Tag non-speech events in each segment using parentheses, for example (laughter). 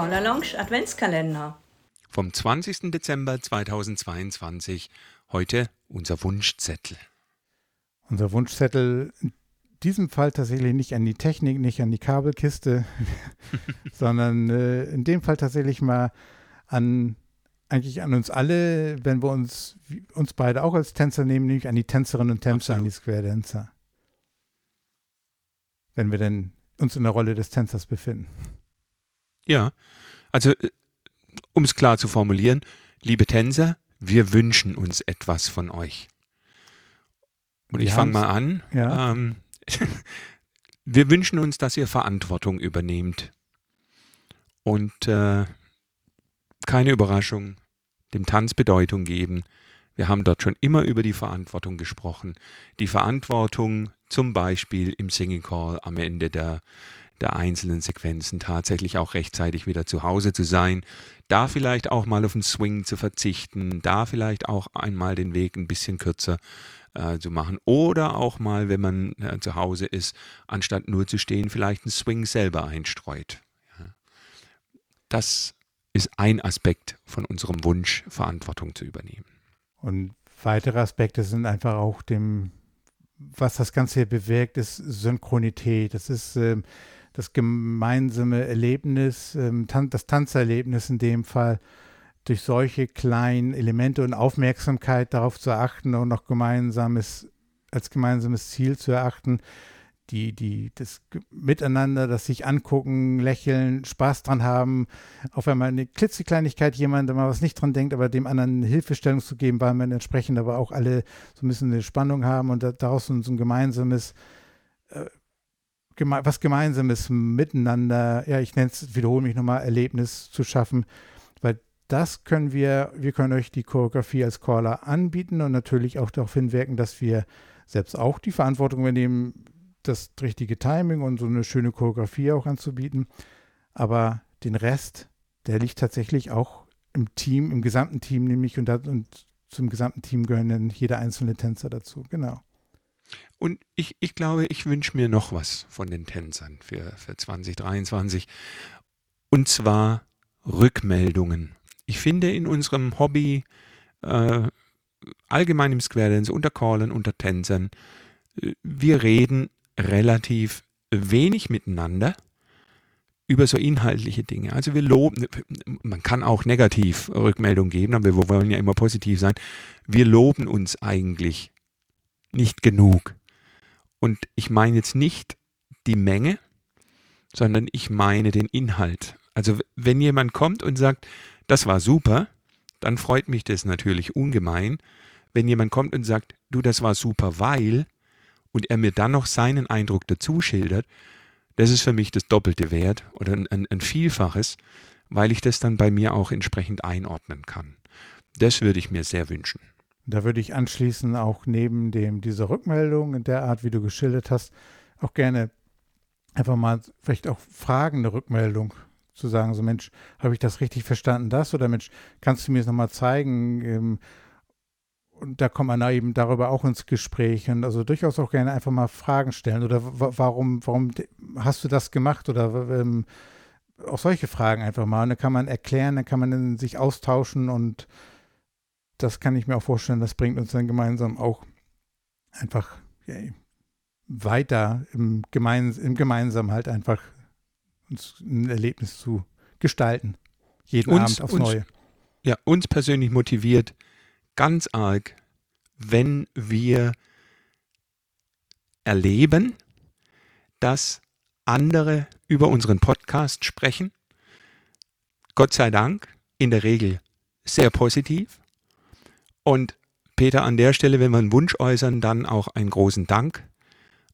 Caller Lounge Adventskalender. Vom 20. Dezember 2022. Heute unser Wunschzettel. Unser Wunschzettel in diesem Fall tatsächlich nicht an die Technik, nicht an die Kabelkiste, (laughs) sondern äh, in dem Fall tatsächlich mal an eigentlich an uns alle, wenn wir uns uns beide auch als Tänzer nehmen, nämlich an die Tänzerinnen und Tänzer, Absolut. an die Square Dancer. Wenn wir denn uns in der Rolle des Tänzers befinden. Ja, also äh, um es klar zu formulieren, liebe Tänzer, wir wünschen uns etwas von euch. Und ich fange mal an. Ja. Ähm, (laughs) wir wünschen uns, dass ihr Verantwortung übernehmt und äh, keine Überraschung, dem Tanz Bedeutung geben. Wir haben dort schon immer über die Verantwortung gesprochen. Die Verantwortung zum Beispiel im Singing Call am Ende der, der einzelnen Sequenzen tatsächlich auch rechtzeitig wieder zu Hause zu sein, da vielleicht auch mal auf den Swing zu verzichten, da vielleicht auch einmal den Weg ein bisschen kürzer äh, zu machen oder auch mal, wenn man äh, zu Hause ist, anstatt nur zu stehen, vielleicht einen Swing selber einstreut. Ja. Das ist ein Aspekt von unserem Wunsch, Verantwortung zu übernehmen. Und weitere Aspekte sind einfach auch dem, was das Ganze hier bewirkt, ist Synchronität. Das ist ähm, das gemeinsame Erlebnis, ähm, das Tanzerlebnis in dem Fall, durch solche kleinen Elemente und Aufmerksamkeit darauf zu achten und noch gemeinsames, als gemeinsames Ziel zu erachten, die, die, das Miteinander, das sich angucken, lächeln, Spaß dran haben, auf einmal eine klitzekleinigkeit jemand, mal was nicht dran denkt, aber dem anderen Hilfestellung zu geben, weil man entsprechend aber auch alle so ein bisschen eine Spannung haben und daraus so ein gemeinsames, geme was Gemeinsames miteinander, ja, ich nenne es, wiederhole mich nochmal, Erlebnis zu schaffen, weil das können wir, wir können euch die Choreografie als Caller anbieten und natürlich auch darauf hinwirken, dass wir selbst auch die Verantwortung übernehmen, das richtige Timing und so eine schöne Choreografie auch anzubieten. Aber den Rest, der liegt tatsächlich auch im Team, im gesamten Team nämlich und, das, und zum gesamten Team gehören dann jeder einzelne Tänzer dazu. Genau. Und ich, ich glaube, ich wünsche mir noch was von den Tänzern für, für 2023. Und zwar Rückmeldungen. Ich finde in unserem Hobby, äh, allgemein im Square Dance, unter Callern, unter Tänzern, äh, wir reden relativ wenig miteinander über so inhaltliche Dinge. Also wir loben, man kann auch negativ Rückmeldung geben, aber wir wollen ja immer positiv sein. Wir loben uns eigentlich nicht genug. Und ich meine jetzt nicht die Menge, sondern ich meine den Inhalt. Also wenn jemand kommt und sagt, das war super, dann freut mich das natürlich ungemein. Wenn jemand kommt und sagt, du, das war super, weil, und er mir dann noch seinen Eindruck dazu schildert, das ist für mich das doppelte Wert oder ein, ein, ein Vielfaches, weil ich das dann bei mir auch entsprechend einordnen kann. Das würde ich mir sehr wünschen. Da würde ich anschließend auch neben dem, dieser Rückmeldung in der Art, wie du geschildert hast, auch gerne einfach mal vielleicht auch fragende Rückmeldung zu sagen, so Mensch, habe ich das richtig verstanden, das? Oder Mensch, kannst du mir das nochmal zeigen? Ähm, und da kommt man eben darüber auch ins Gespräch und also durchaus auch gerne einfach mal Fragen stellen oder warum, warum hast du das gemacht oder ähm, auch solche Fragen einfach mal. Und dann kann man erklären, dann kann man sich austauschen und das kann ich mir auch vorstellen, das bringt uns dann gemeinsam auch einfach ja, weiter im, Gemeins im Gemeinsam halt einfach uns ein Erlebnis zu gestalten. Jeden uns, Abend aufs uns, Neue. Ja, uns persönlich motiviert ganz arg, wenn wir erleben, dass andere über unseren Podcast sprechen. Gott sei Dank, in der Regel sehr positiv. Und Peter, an der Stelle, wenn wir einen Wunsch äußern, dann auch einen großen Dank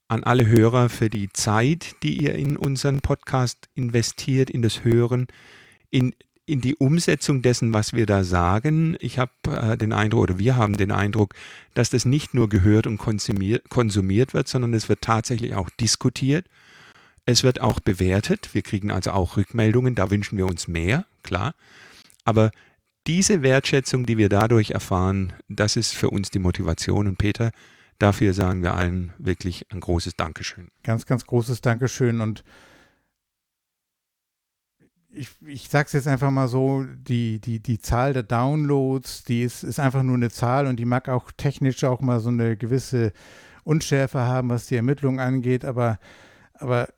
an alle Hörer für die Zeit, die ihr in unseren Podcast investiert, in das Hören, in in die Umsetzung dessen, was wir da sagen. Ich habe äh, den Eindruck, oder wir haben den Eindruck, dass das nicht nur gehört und konsumiert, konsumiert wird, sondern es wird tatsächlich auch diskutiert. Es wird auch bewertet. Wir kriegen also auch Rückmeldungen. Da wünschen wir uns mehr, klar. Aber diese Wertschätzung, die wir dadurch erfahren, das ist für uns die Motivation. Und Peter, dafür sagen wir allen wirklich ein großes Dankeschön. Ganz, ganz großes Dankeschön. Und ich, ich sage es jetzt einfach mal so, die, die, die Zahl der Downloads, die ist, ist einfach nur eine Zahl und die mag auch technisch auch mal so eine gewisse Unschärfe haben, was die Ermittlung angeht, aber, aber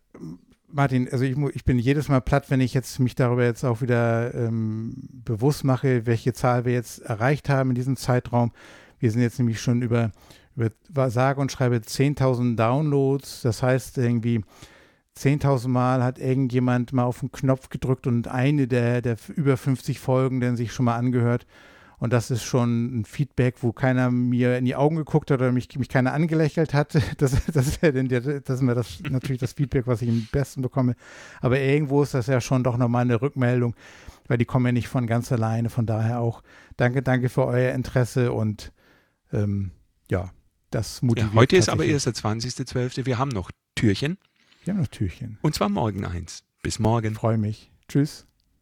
Martin, also ich, ich bin jedes Mal platt, wenn ich jetzt mich darüber jetzt auch wieder ähm, bewusst mache, welche Zahl wir jetzt erreicht haben in diesem Zeitraum. Wir sind jetzt nämlich schon über, über sage und schreibe 10.000 Downloads. Das heißt irgendwie 10.000 Mal hat irgendjemand mal auf den Knopf gedrückt und eine der, der über 50 Folgen dann sich schon mal angehört. Und das ist schon ein Feedback, wo keiner mir in die Augen geguckt hat oder mich, mich keiner angelächelt hat. (laughs) Das, das wäre das, wär das natürlich das Feedback, was ich am besten bekomme. Aber irgendwo ist das ja schon doch nochmal eine Rückmeldung, weil die kommen ja nicht von ganz alleine. Von daher auch danke, danke für euer Interesse und ähm, ja, das motiviert. Ja, heute ist aber erst der 20.12. Wir haben noch Türchen. Wir haben noch Türchen. Und zwar morgen eins. Bis morgen. Freue mich. Tschüss.